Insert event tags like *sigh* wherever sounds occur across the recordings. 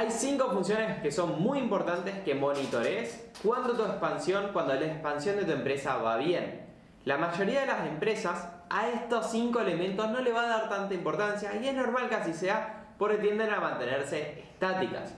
Hay cinco funciones que son muy importantes que monitorees cuando tu expansión, cuando la expansión de tu empresa va bien. La mayoría de las empresas a estos cinco elementos no le va a dar tanta importancia y es normal que así sea porque tienden a mantenerse estáticas.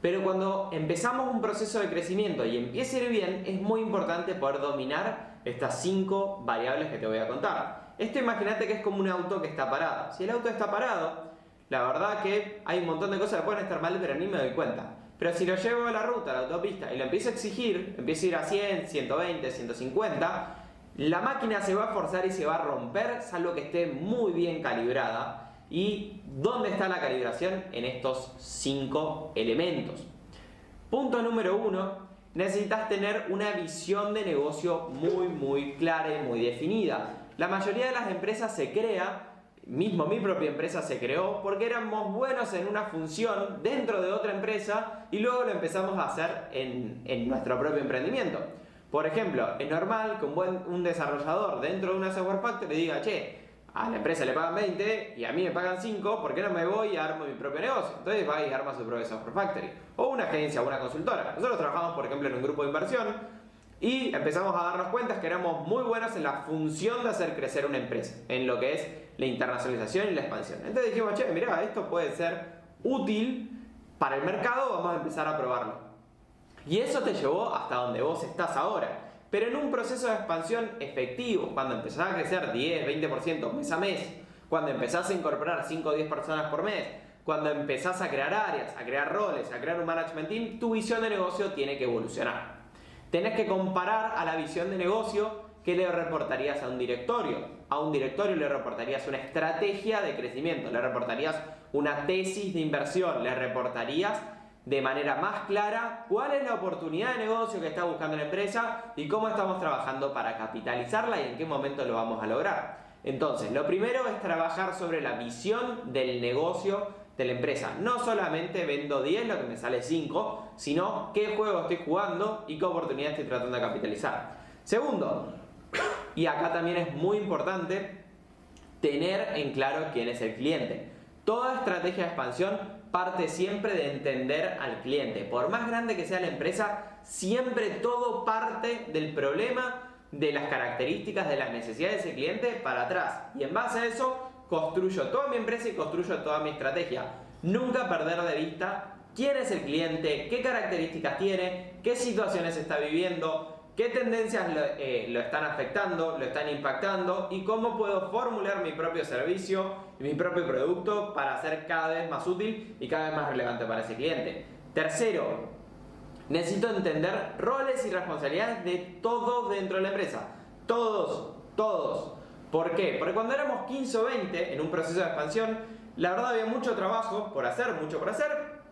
Pero cuando empezamos un proceso de crecimiento y empieza a ir bien, es muy importante poder dominar estas cinco variables que te voy a contar. Esto imagínate que es como un auto que está parado. Si el auto está parado, la verdad que hay un montón de cosas que pueden estar mal, pero ni me doy cuenta. Pero si lo llevo a la ruta, a la autopista, y lo empiezo a exigir, empiezo a ir a 100, 120, 150, la máquina se va a forzar y se va a romper, salvo que esté muy bien calibrada. ¿Y dónde está la calibración? En estos cinco elementos. Punto número uno, necesitas tener una visión de negocio muy, muy clara y muy definida. La mayoría de las empresas se crea mismo mi propia empresa se creó porque éramos buenos en una función dentro de otra empresa y luego lo empezamos a hacer en, nuestro propio emprendimiento. Por ejemplo, es normal que un, buen, un desarrollador dentro de una software factory diga, che, a la empresa le pagan 20 y a mí me pagan 5, ¿por qué no me voy y armo mi propio negocio? Entonces va y arma su propio software factory. O una agencia o una consultora. Nosotros trabajamos, por ejemplo, en un grupo de inversión y empezamos a darnos cuenta que éramos muy buenos en la función de hacer crecer una empresa, en lo que es la internacionalización y la expansión. Entonces dijimos, che, mira, esto puede ser útil para el mercado, vamos a empezar a probarlo. Y eso te llevó hasta donde vos estás ahora. Pero en un proceso de expansión efectivo, cuando empezás a crecer 10, 20% mes a mes, cuando empezás a incorporar 5 o 10 personas por mes, cuando empezás a crear áreas, a crear roles, a crear un management team, tu visión de negocio tiene que evolucionar. Tenés que comparar a la visión de negocio que le reportarías a un directorio. A un directorio le reportarías una estrategia de crecimiento, le reportarías una tesis de inversión, le reportarías de manera más clara cuál es la oportunidad de negocio que está buscando la empresa y cómo estamos trabajando para capitalizarla y en qué momento lo vamos a lograr. Entonces, lo primero es trabajar sobre la visión del negocio de la empresa. No solamente vendo 10, lo que me sale 5, sino qué juego estoy jugando y qué oportunidad estoy tratando de capitalizar. Segundo, y acá también es muy importante tener en claro quién es el cliente. Toda estrategia de expansión parte siempre de entender al cliente. Por más grande que sea la empresa, siempre todo parte del problema, de las características, de las necesidades del cliente para atrás. Y en base a eso, construyo toda mi empresa y construyo toda mi estrategia. Nunca perder de vista quién es el cliente, qué características tiene, qué situaciones está viviendo, qué tendencias eh, lo, están afectando, lo están impactando y cómo puedo formular mi propio servicio y mi propio producto para ser cada vez más útil y cada vez más relevante para ese cliente. Tercero, necesito entender roles y responsabilidades de todos dentro de la empresa. Todos, todos. ¿Por qué? Porque cuando éramos 15 o 20 en un proceso de expansión, la verdad había mucho trabajo por hacer, mucho por hacer,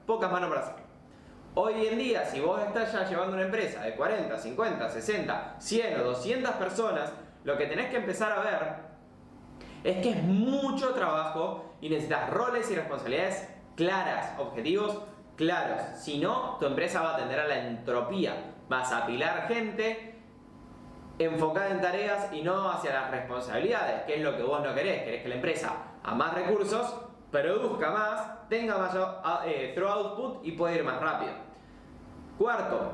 pocas manos para hacer. Hoy en día, si vos estás ya llevando una empresa de 40, 50, 60, 100 o 200 personas, lo que tenés que empezar a ver es que es mucho trabajo y necesitas roles y responsabilidades claras, objetivos claros. Si no, tu empresa va a tender a la entropía. Vas a apilar gente enfocada en tareas y no hacia las responsabilidades, que es lo que vos no querés. Querés que la empresa a más recursos, produzca más, tenga mayor eh, output y pueda ir más rápido. Cuarto,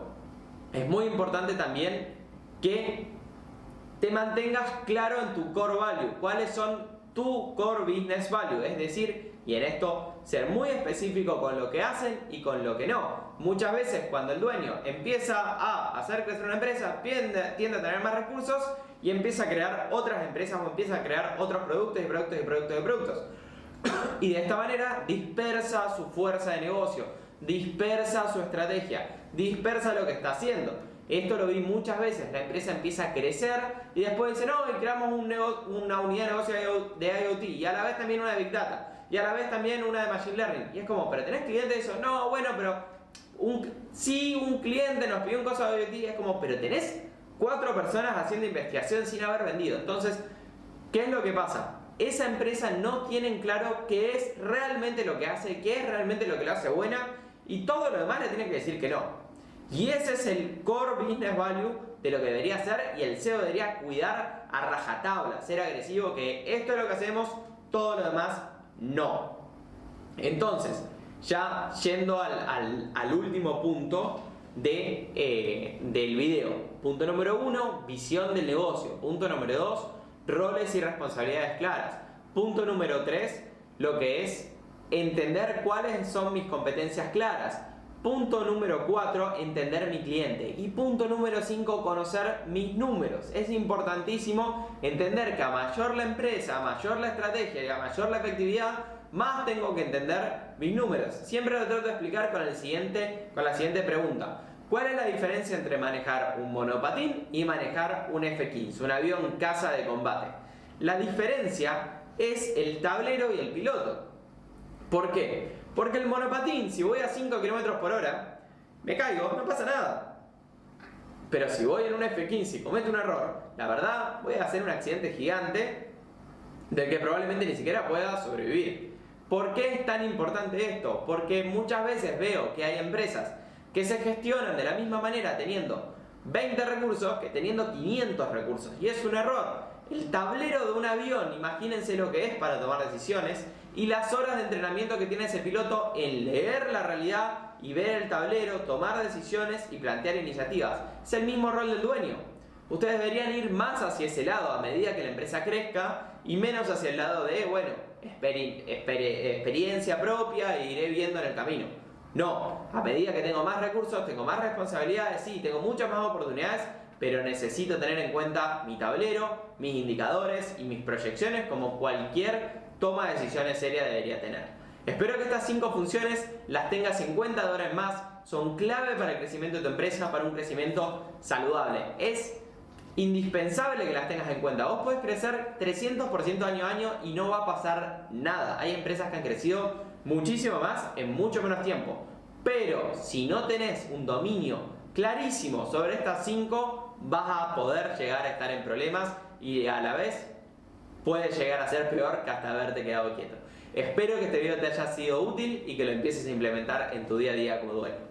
es muy importante también que te mantengas claro en tu core value, cuáles son tu core business value, es decir, y en esto ser muy específico con lo que hacen y con lo que no. Muchas veces cuando el dueño empieza a hacer crecer una empresa, tiende, a tener más recursos y empieza a crear otras empresas o empieza a crear otros productos y productos y productos y productos. *coughs* Y de esta manera dispersa su fuerza de negocio, dispersa su estrategia, dispersa lo que está haciendo. Esto lo vi muchas veces, la empresa empieza a crecer y después dice, no, y creamos un una unidad de negocio de IoT y a la vez también una de Big Data y a la vez también una de Machine Learning. Y es como, pero tenés clientes eso, no, bueno, pero un, sí, un cliente nos pidió un cosa de IoT, es como, pero tenés cuatro personas haciendo investigación sin haber vendido. Entonces, ¿qué es lo que pasa? Esa empresa no tiene claro qué es realmente lo que hace, qué es realmente lo que lo hace buena y todo lo demás le tiene que decir que no. Y ese es el core business value de lo que debería ser y el CEO debería cuidar a rajatabla, ser agresivo, que esto es lo que hacemos, todo lo demás no. Entonces, Ya yendo al, último punto de, eh, del video. Punto número uno, visión del negocio. Punto número dos, roles y responsabilidades claras. Punto número tres, lo que es entender cuáles son mis competencias claras. Punto número 4, entender mi cliente. Y punto número 5, conocer mis números. Es importantísimo entender que a mayor la empresa, a mayor la estrategia y a mayor la efectividad, más tengo que entender mis números. Siempre lo trato de explicar con, el siguiente, con la siguiente pregunta. ¿Cuál es la diferencia entre manejar un monopatín y manejar un F-15, un avión casa de combate? La diferencia es el tablero y el piloto. ¿Por qué? Porque el monopatín, si voy a 5 km por hora, me caigo, no pasa nada. Pero si voy en un F-15 y cometo un error, la verdad voy a hacer un accidente gigante del que probablemente ni siquiera pueda sobrevivir. ¿Por qué es tan importante esto? Porque muchas veces veo que hay empresas que se gestionan de la misma manera teniendo 20 recursos que teniendo 500 recursos. Y es un error. El tablero de un avión, imagínense lo que es para tomar decisiones, y las horas de entrenamiento que tiene ese piloto en leer la realidad y ver el tablero, tomar decisiones y plantear iniciativas. Es el mismo rol del dueño. Ustedes deberían ir más hacia ese lado a medida que la empresa crezca y menos hacia el lado de, bueno, experiencia propia e iré viendo en el camino. No, a medida que tengo más recursos, tengo más responsabilidades, sí, tengo muchas más oportunidades, pero necesito tener en cuenta mi tablero, mis indicadores y mis proyecciones como cualquier toma de decisiones seria debería tener. Espero que estas cinco funciones las tengas en cuenta de ahora en más. Son clave para el crecimiento de tu empresa, para un crecimiento saludable. Es indispensable que las tengas en cuenta. Vos podés crecer 300% año a año y no va a pasar nada. Hay empresas que han crecido muchísimo más en mucho menos tiempo. Pero si no tenés un dominio clarísimo sobre estas cinco, vas a poder llegar a estar en problemas y a la vez puede llegar a ser peor que hasta haberte quedado quieto. Espero que este video te haya sido útil y que lo empieces a implementar en tu día a día como dueño.